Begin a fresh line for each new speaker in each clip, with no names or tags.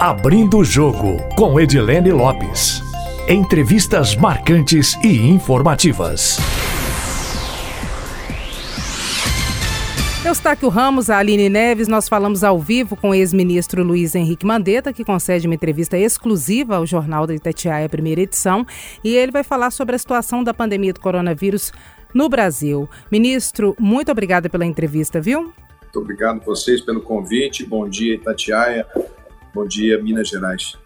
Abrindo o Jogo, com Edilene Lopes. Entrevistas marcantes e informativas.
Eustáquio Ramos, a Aline Neves, nós falamos ao vivo com o ex-ministro Luiz Henrique Mandetta, que concede uma entrevista exclusiva ao Jornal da Itatiaia, primeira edição, e ele vai falar sobre a situação da pandemia do coronavírus no Brasil. Ministro, muito obrigada pela entrevista, viu?
Muito obrigado a vocês pelo convite. Bom dia, Itatiaia. Bom dia, Minas Gerais.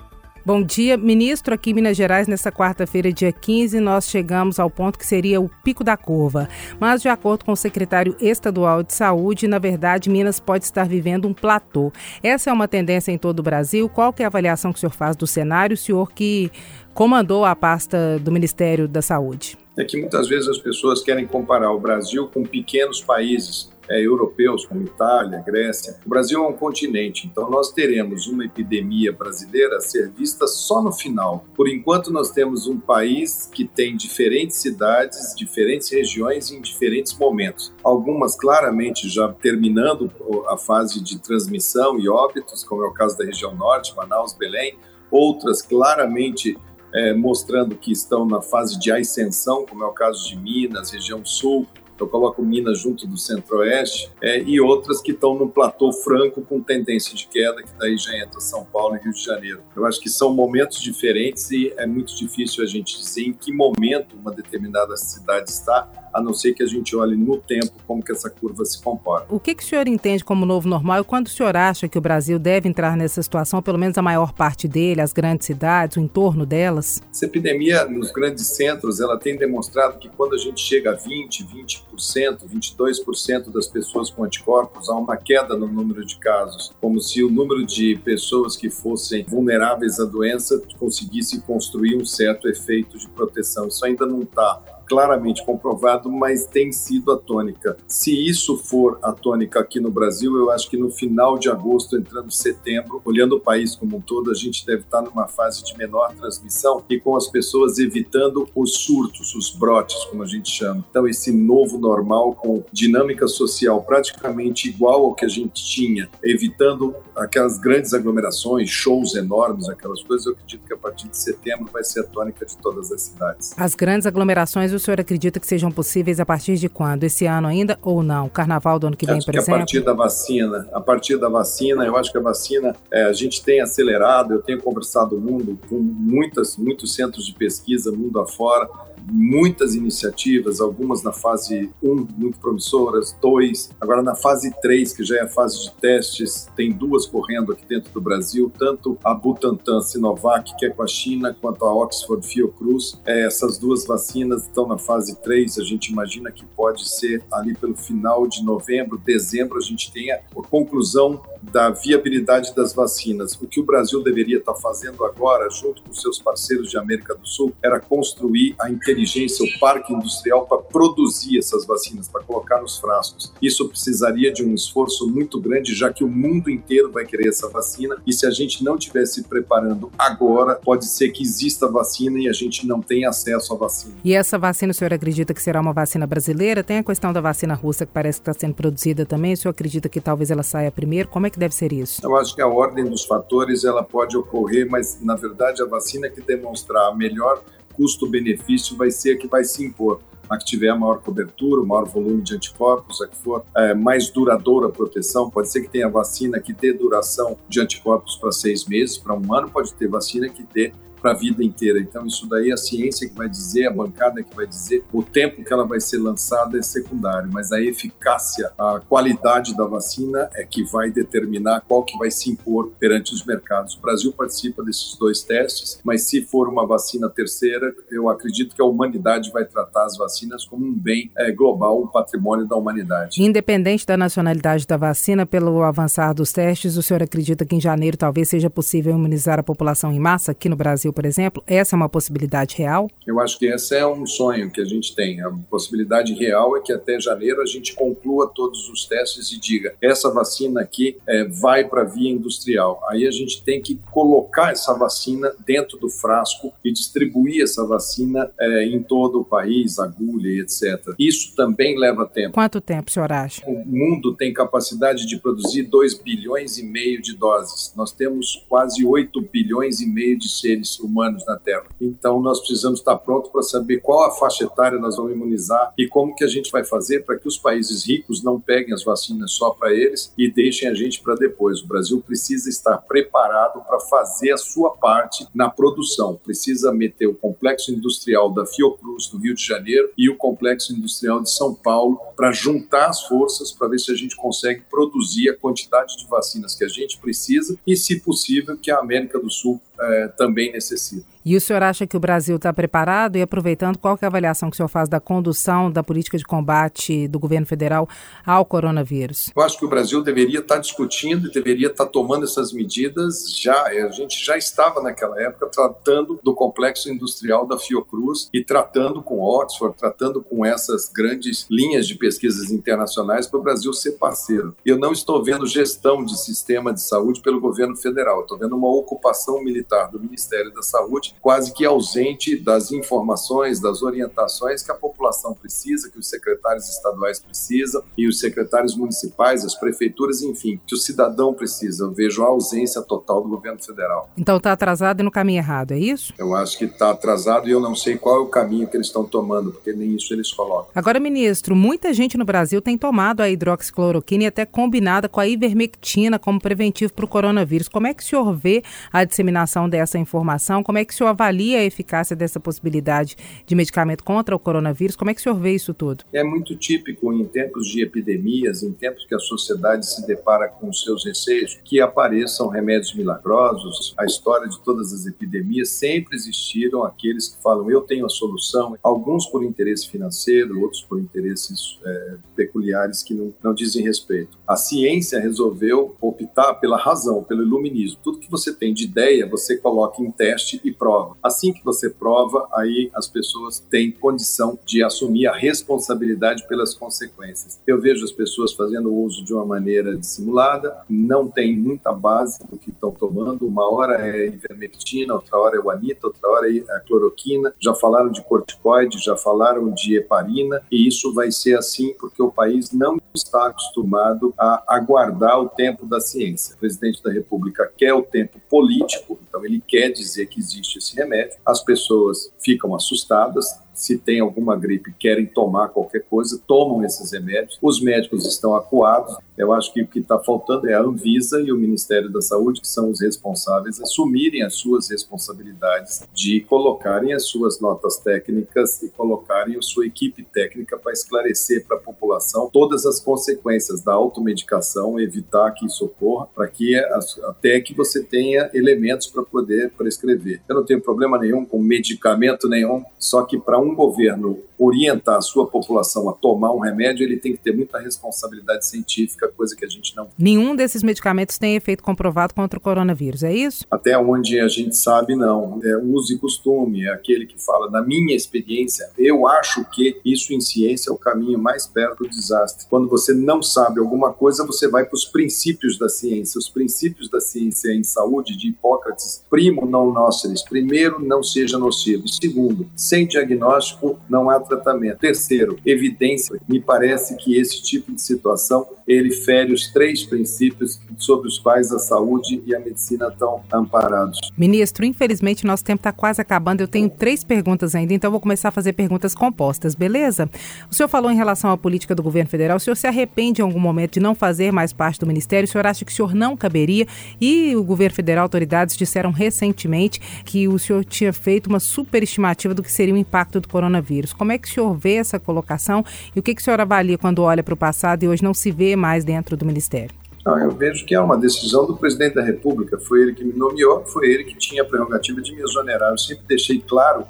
Bom dia, ministro. Aqui em Minas Gerais, nesta quarta-feira, dia 15, nós chegamos ao ponto que seria o pico da curva. Mas, de acordo com o secretário estadual de saúde, na verdade, Minas pode estar vivendo um platô. Essa é uma tendência em todo o Brasil. Qual é a avaliação que o senhor faz do cenário, o senhor que comandou a pasta do Ministério da Saúde?
É que muitas vezes as pessoas querem comparar o Brasil com pequenos países é, europeus, como Itália, Grécia. O Brasil é um continente, então nós teremos uma epidemia brasileira a ser vista só no final. Por enquanto, nós temos um país que tem diferentes cidades, diferentes regiões em diferentes momentos. Algumas claramente já terminando a fase de transmissão e óbitos, como é o caso da região norte, Manaus, Belém. Outras claramente é, mostrando que estão na fase de ascensão, como é o caso de Minas, região sul, eu coloco Minas junto do Centro-Oeste, é, e outras que estão no platô franco com tendência de queda, que daí já entra São Paulo e Rio de Janeiro. Eu acho que são momentos diferentes e é muito difícil a gente dizer em que momento uma determinada cidade está, a não ser que a gente olhe no tempo como que essa curva se comporta.
O que, que o senhor entende como novo normal e quando o senhor acha que o Brasil deve entrar nessa situação, pelo menos a maior parte dele, as grandes cidades, o entorno delas?
Essa epidemia nos grandes centros, ela tem demonstrado que quando a gente chega a 20, 20%, 22% das pessoas com anticorpos, há uma queda no número de casos, como se o número de pessoas que fossem vulneráveis à doença conseguisse construir um certo efeito de proteção. Isso ainda não está claramente comprovado, mas tem sido a tônica. Se isso for a tônica aqui no Brasil, eu acho que no final de agosto, entrando setembro, olhando o país como um todo, a gente deve estar numa fase de menor transmissão e com as pessoas evitando os surtos, os brotes, como a gente chama. Então, esse novo normal com dinâmica social praticamente igual ao que a gente tinha, evitando aquelas grandes aglomerações, shows enormes, aquelas coisas, eu acredito que a partir de setembro vai ser a tônica de todas as cidades.
As grandes aglomerações o senhor acredita que sejam possíveis a partir de quando? Esse ano ainda ou não? Carnaval do ano que vem,
acho
por
que
exemplo?
A partir da vacina. A partir da vacina, eu acho que a vacina é, a gente tem acelerado. Eu tenho conversado mundo com muitas, muitos centros de pesquisa, mundo afora muitas iniciativas, algumas na fase 1, muito promissoras, 2, agora na fase 3, que já é a fase de testes, tem duas correndo aqui dentro do Brasil, tanto a Butantan Sinovac, que é com a China, quanto a Oxford Fiocruz. É, essas duas vacinas estão na fase 3, a gente imagina que pode ser ali pelo final de novembro, dezembro, a gente tenha a conclusão da viabilidade das vacinas. O que o Brasil deveria estar fazendo agora, junto com seus parceiros de América do Sul, era construir a inteligência, o parque industrial para produzir essas vacinas, para colocar nos frascos. Isso precisaria de um esforço muito grande, já que o mundo inteiro vai querer essa vacina. E se a gente não estiver se preparando agora, pode ser que exista vacina e a gente não tenha acesso à vacina.
E essa vacina, o senhor acredita que será uma vacina brasileira? Tem a questão da vacina russa que parece que está sendo produzida também. O senhor acredita que talvez ela saia primeiro? Como é que deve ser isso?
Eu acho que a ordem dos fatores ela pode ocorrer, mas na verdade a vacina que demonstrar melhor custo-benefício vai ser a que vai se impor. A que tiver a maior cobertura, o maior volume de anticorpos, a que for é, mais duradoura a proteção. Pode ser que tenha vacina que dê duração de anticorpos para seis meses, para um ano, pode ter vacina que dê para a vida inteira. Então, isso daí a ciência que vai dizer, a bancada que vai dizer, o tempo que ela vai ser lançada é secundário, mas a eficácia, a qualidade da vacina é que vai determinar qual que vai se impor perante os mercados. O Brasil participa desses dois testes, mas se for uma vacina terceira, eu acredito que a humanidade vai tratar as vacinas como um bem é, global, um patrimônio da humanidade.
Independente da nacionalidade da vacina, pelo avançar dos testes, o senhor acredita que em janeiro talvez seja possível imunizar a população em massa aqui no Brasil? Por exemplo, essa é uma possibilidade real?
Eu acho que esse é um sonho que a gente tem. A possibilidade real é que até janeiro a gente conclua todos os testes e diga: essa vacina aqui é, vai para a via industrial. Aí a gente tem que colocar essa vacina dentro do frasco e distribuir essa vacina é, em todo o país, agulha e etc. Isso também leva tempo.
Quanto tempo, senhor acha?
O mundo tem capacidade de produzir 2 bilhões e meio de doses. Nós temos quase 8 bilhões e meio de seres humanos na Terra. Então nós precisamos estar prontos para saber qual a faixa etária nós vamos imunizar e como que a gente vai fazer para que os países ricos não peguem as vacinas só para eles e deixem a gente para depois. O Brasil precisa estar preparado para fazer a sua parte na produção. Precisa meter o complexo industrial da Fiocruz no Rio de Janeiro e o complexo industrial de São Paulo para juntar as forças para ver se a gente consegue produzir a quantidade de vacinas que a gente precisa e, se possível, que a América do Sul eh, também necessita.
E o senhor acha que o Brasil está preparado? E aproveitando, qual é a avaliação que o senhor faz da condução da política de combate do governo federal ao coronavírus?
Eu acho que o Brasil deveria estar tá discutindo e deveria estar tá tomando essas medidas já. A gente já estava naquela época tratando do complexo industrial da Fiocruz e tratando com Oxford, tratando com essas grandes linhas de pesquisas internacionais para o Brasil ser parceiro. Eu não estou vendo gestão de sistema de saúde pelo governo federal. Estou vendo uma ocupação militar do Ministério da Saúde quase que ausente das informações, das orientações que a população precisa, que os secretários estaduais precisam e os secretários municipais, as prefeituras, enfim, que o cidadão precisa. Eu vejo a ausência total do governo federal.
Então está atrasado e no caminho errado, é isso?
Eu acho que está atrasado e eu não sei qual é o caminho que eles estão tomando, porque nem isso eles colocam.
Agora, ministro, muita gente no Brasil tem tomado a hidroxicloroquina e até combinada com a ivermectina como preventivo para o coronavírus. Como é que o senhor vê a disseminação dessa informação? Como é que o senhor avalia a eficácia dessa possibilidade de medicamento contra o coronavírus? Como é que o senhor vê isso tudo?
É muito típico em tempos de epidemias, em tempos que a sociedade se depara com seus receios, que apareçam remédios milagrosos. A história de todas as epidemias sempre existiram aqueles que falam eu tenho a solução, alguns por interesse financeiro, outros por interesses é, peculiares que não, não dizem respeito. A ciência resolveu optar pela razão, pelo iluminismo. Tudo que você tem de ideia, você coloca em teste e prova. Assim que você prova, aí as pessoas têm condição de assumir a responsabilidade pelas consequências. Eu vejo as pessoas fazendo uso de uma maneira dissimulada, não tem muita base do que estão tomando. Uma hora é ivermectina, outra hora é o anita, outra hora é a cloroquina. Já falaram de corticoide, já falaram de heparina, e isso vai ser assim porque o país não está acostumado a aguardar o tempo da ciência. O presidente da República quer o tempo político, então ele quer dizer que existe esse remédio, as pessoas ficam assustadas, se tem alguma gripe, querem tomar qualquer coisa, tomam esses remédios. Os médicos estão acuados. Eu acho que o que está faltando é a Anvisa e o Ministério da Saúde, que são os responsáveis, assumirem as suas responsabilidades de colocarem as suas notas técnicas e colocarem a sua equipe técnica para esclarecer para a população todas as consequências da automedicação, evitar que isso ocorra, para que até que você tenha elementos para poder prescrever. Eu não tenho problema nenhum com medicamento nenhum, só que para um governo orientar a sua população a tomar um remédio, ele tem que ter muita responsabilidade científica, coisa que a gente não.
Nenhum desses medicamentos tem efeito comprovado contra o coronavírus, é isso?
Até onde a gente sabe, não. É uso e costume, é aquele que fala, na minha experiência, eu acho que isso em ciência é o caminho mais perto do desastre. Quando você não sabe alguma coisa, você vai para os princípios da ciência. Os princípios da ciência em saúde de Hipócrates, primo não nociris, primeiro, não seja nocivo. Segundo, sem diagnóstico não há tratamento. Terceiro, evidência. Me parece que esse tipo de situação ele fere os três princípios sobre os quais a saúde e a medicina estão amparados.
Ministro, infelizmente nosso tempo está quase acabando. Eu tenho três perguntas ainda, então vou começar a fazer perguntas compostas, beleza? O senhor falou em relação à política do governo federal. O senhor se arrepende em algum momento de não fazer mais parte do ministério? O senhor acha que o senhor não caberia? E o governo federal, autoridades disseram recentemente que o senhor tinha feito uma superestimativa do que seria o impacto do coronavírus. Como é que o senhor vê essa colocação e o que, que o senhor avalia quando olha para o passado e hoje não se vê mais dentro do Ministério?
Não, eu vejo que é uma decisão do presidente da República. Foi ele que me nomeou, foi ele que tinha a prerrogativa de me exonerar. Eu sempre deixei claro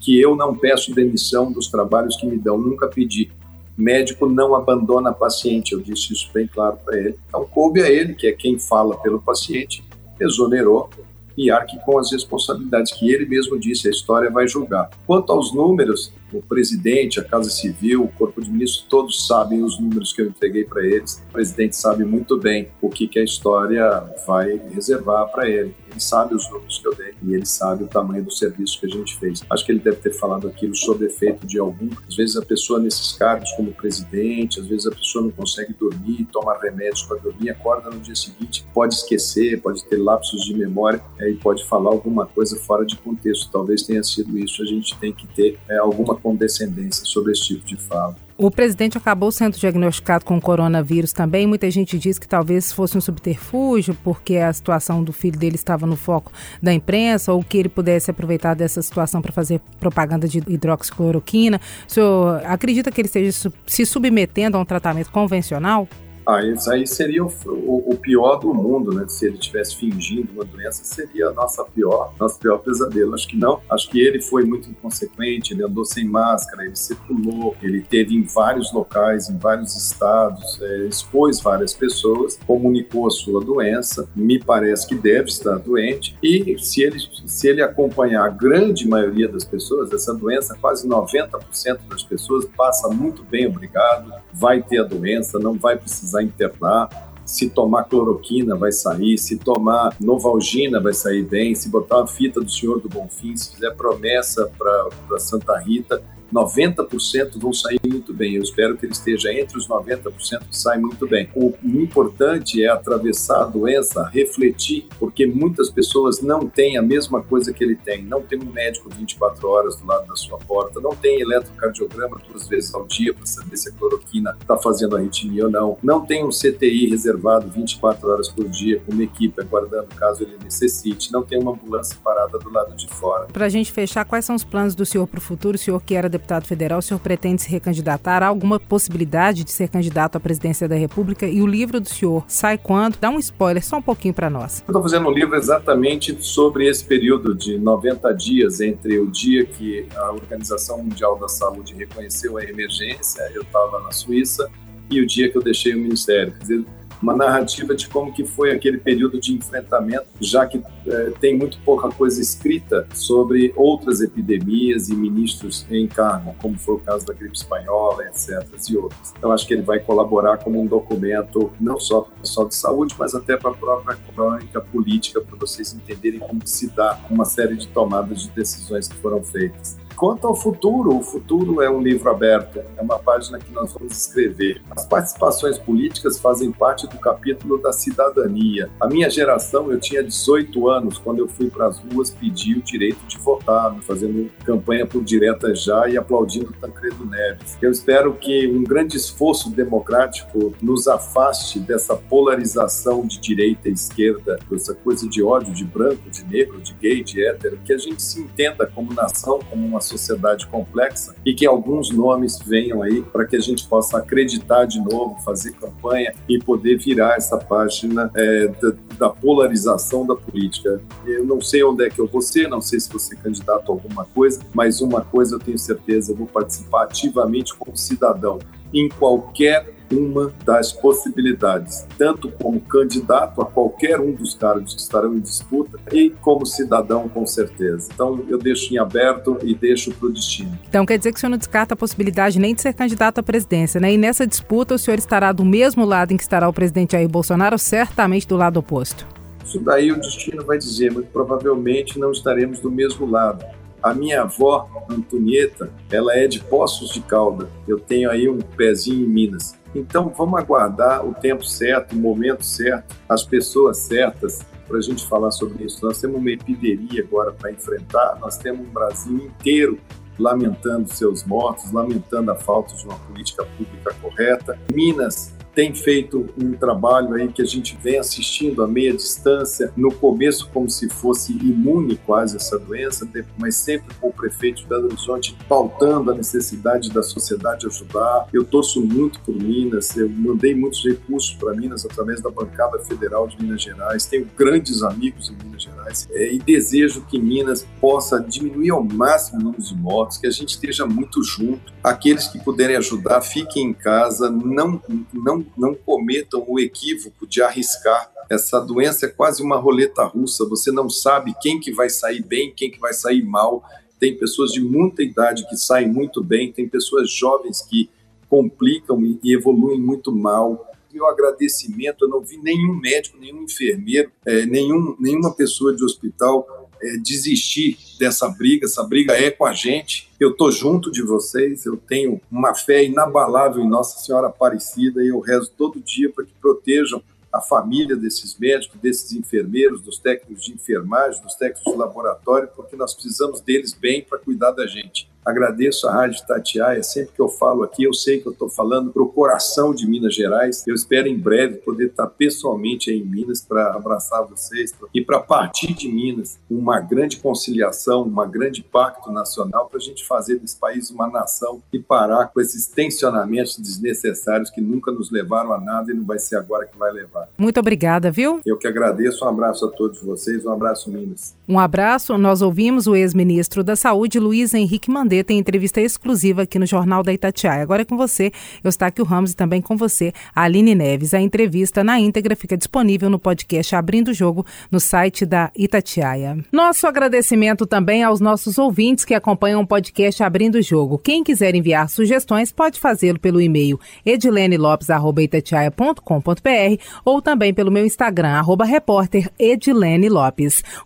que eu não peço demissão dos trabalhos que me dão, nunca pedi. Médico não abandona paciente, eu disse isso bem claro para ele. Então, coube a ele, que é quem fala pelo paciente, exonerou e arque com as responsabilidades que ele mesmo disse, a história vai julgar. Quanto aos números, o presidente, a Casa Civil, o Corpo de Ministros, todos sabem os números que eu entreguei para eles. O presidente sabe muito bem o que, que a história vai reservar para ele. Ele sabe os números que eu dei e ele sabe o tamanho do serviço que a gente fez. Acho que ele deve ter falado aquilo sob efeito de algum. Às vezes a pessoa nesses cargos, como presidente, às vezes a pessoa não consegue dormir, toma remédios para dormir, acorda no dia seguinte, pode esquecer, pode ter lapsos de memória é, e pode falar alguma coisa fora de contexto. Talvez tenha sido isso. A gente tem que ter é, alguma condescendência sobre esse tipo de fala.
O presidente acabou sendo diagnosticado com coronavírus também. Muita gente diz que talvez fosse um subterfúgio, porque a situação do filho dele estava no foco da imprensa, ou que ele pudesse aproveitar dessa situação para fazer propaganda de hidroxicloroquina. O senhor acredita que ele esteja se submetendo a um tratamento convencional?
Ah, isso aí seria o, o, o, pior do mundo, né? Se ele estivesse fingindo uma doença, seria a nossa pior, nosso pior pesadelo. Acho que não. Acho que ele foi muito inconsequente, ele andou sem máscara, ele circulou, ele teve em vários locais, em vários estados, é, expôs várias pessoas, comunicou a sua doença, me parece que deve estar doente, e se ele, se ele acompanhar a grande maioria das pessoas, essa doença, quase 90% das pessoas passa muito bem, obrigado, vai ter a doença, não vai precisar precisar internar. Se tomar cloroquina vai sair, se tomar novalgina vai sair bem, se botar a fita do Senhor do Bonfim, se fizer promessa para Santa Rita, 90% vão sair muito bem. Eu espero que ele esteja entre os 90% que saem muito bem. O importante é atravessar a doença, refletir, porque muitas pessoas não têm a mesma coisa que ele tem. Não tem um médico 24 horas do lado da sua porta, não tem eletrocardiograma duas vezes ao dia para saber se a cloroquina está fazendo arritmia ou não, não tem um CTI reservado 24 horas por dia com uma equipe aguardando caso ele necessite, não tem uma ambulância parada do lado de fora.
Para a gente fechar, quais são os planos do senhor para o futuro? O senhor que era deputado federal, o senhor pretende se recandidatar? Há alguma possibilidade de ser candidato à presidência da República? E o livro do senhor sai quando? Dá um spoiler só um pouquinho para nós.
Eu estou fazendo um livro exatamente sobre esse período de 90 dias entre o dia que a Organização Mundial da Saúde reconheceu a emergência, eu estava na Suíça, e o dia que eu deixei o ministério. Quer dizer, uma narrativa de como que foi aquele período de enfrentamento, já que é, tem muito pouca coisa escrita sobre outras epidemias e ministros em cargo, como foi o caso da gripe espanhola, etc. e. Então, acho que ele vai colaborar como um documento não só para o pessoal de saúde, mas até para a própria crônica política, para vocês entenderem como se dá uma série de tomadas de decisões que foram feitas. Quanto ao futuro, o futuro é um livro aberto, é uma página que nós vamos escrever. As participações políticas fazem parte do capítulo da cidadania. A minha geração, eu tinha 18 anos quando eu fui para as ruas pedir o direito de votar, fazendo campanha por direta já e aplaudindo Tancredo Neves. Eu espero que um grande esforço democrático nos afaste dessa polarização de direita e esquerda, dessa coisa de ódio de branco, de negro, de gay, de hétero, que a gente se entenda como nação, como uma sociedade complexa e que alguns nomes venham aí para que a gente possa acreditar de novo, fazer campanha e poder virar essa página é, da, da, polarização da política. Eu não sei onde é que eu vou ser, não sei se vou ser candidato a alguma coisa, mas uma coisa eu tenho certeza, eu vou participar ativamente como cidadão em qualquer uma das possibilidades, tanto como candidato a qualquer um dos cargos que estarão em disputa e como cidadão, com certeza. Então, eu deixo em aberto e deixo para o destino.
Então, quer dizer que o senhor não descarta a possibilidade nem de ser candidato à presidência, né? E nessa disputa, o senhor estará do mesmo lado em que estará o presidente Jair Bolsonaro certamente do lado oposto?
Isso daí o destino vai dizer, mas provavelmente não estaremos do mesmo lado. A minha avó, Antonieta, ela é de Poços de Calda. Eu tenho aí um pezinho em Minas. Então, vamos aguardar o tempo certo, o momento certo, as pessoas certas para a gente falar sobre isso. Nós temos uma epidemia agora para enfrentar, nós temos um Brasil inteiro lamentando seus mortos, lamentando a falta de uma política pública correta. Minas tem feito um trabalho aí que a gente vem assistindo a meia distância, no começo como se fosse imune quase essa doença, mas sempre com o prefeito de Belo Horizonte pautando a necessidade da sociedade ajudar. Eu torço muito por Minas, eu mandei muitos recursos para Minas através da bancada federal de Minas Gerais, tenho grandes amigos em Minas Gerais é, e desejo que Minas possa diminuir ao máximo o número de mortos, que a gente esteja muito junto. Aqueles que puderem ajudar, fiquem em casa, não, não não cometam o equívoco de arriscar essa doença é quase uma roleta russa, você não sabe quem que vai sair bem, quem que vai sair mal. Tem pessoas de muita idade que saem muito bem, tem pessoas jovens que complicam e evoluem muito mal meu agradecimento. Eu não vi nenhum médico, nenhum enfermeiro, é, nenhum, nenhuma pessoa de hospital é, desistir dessa briga. Essa briga é com a gente. Eu estou junto de vocês. Eu tenho uma fé inabalável em Nossa Senhora Aparecida e eu rezo todo dia para que protejam a família desses médicos, desses enfermeiros, dos técnicos de enfermagem, dos técnicos de laboratório, porque nós precisamos deles bem para cuidar da gente. Agradeço a Rádio Tatiaia. Sempre que eu falo aqui, eu sei que eu estou falando para o coração de Minas Gerais. Eu espero em breve poder estar pessoalmente aí em Minas para abraçar vocês e para partir de Minas uma grande conciliação, uma grande pacto nacional para a gente fazer desse país uma nação e parar com esses tensionamentos desnecessários que nunca nos levaram a nada e não vai ser agora que vai levar.
Muito obrigada, viu?
Eu que agradeço. Um abraço a todos vocês. Um abraço, Minas.
Um abraço. Nós ouvimos o ex-ministro da Saúde, Luiz Henrique Tem entrevista exclusiva aqui no Jornal da Itatiaia. Agora é com você, Eustáquio Ramos, e também com você, Aline Neves. A entrevista na íntegra fica disponível no podcast Abrindo o Jogo no site da Itatiaia. Nosso agradecimento também aos nossos ouvintes que acompanham o podcast Abrindo o Jogo. Quem quiser enviar sugestões pode fazê-lo pelo e-mail edilenelopes.itatiaia.com.br ou também pelo meu Instagram, arroba.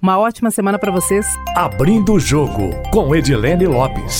Uma ótima semana para vocês.
Abrindo o Jogo com Edilene Lopes.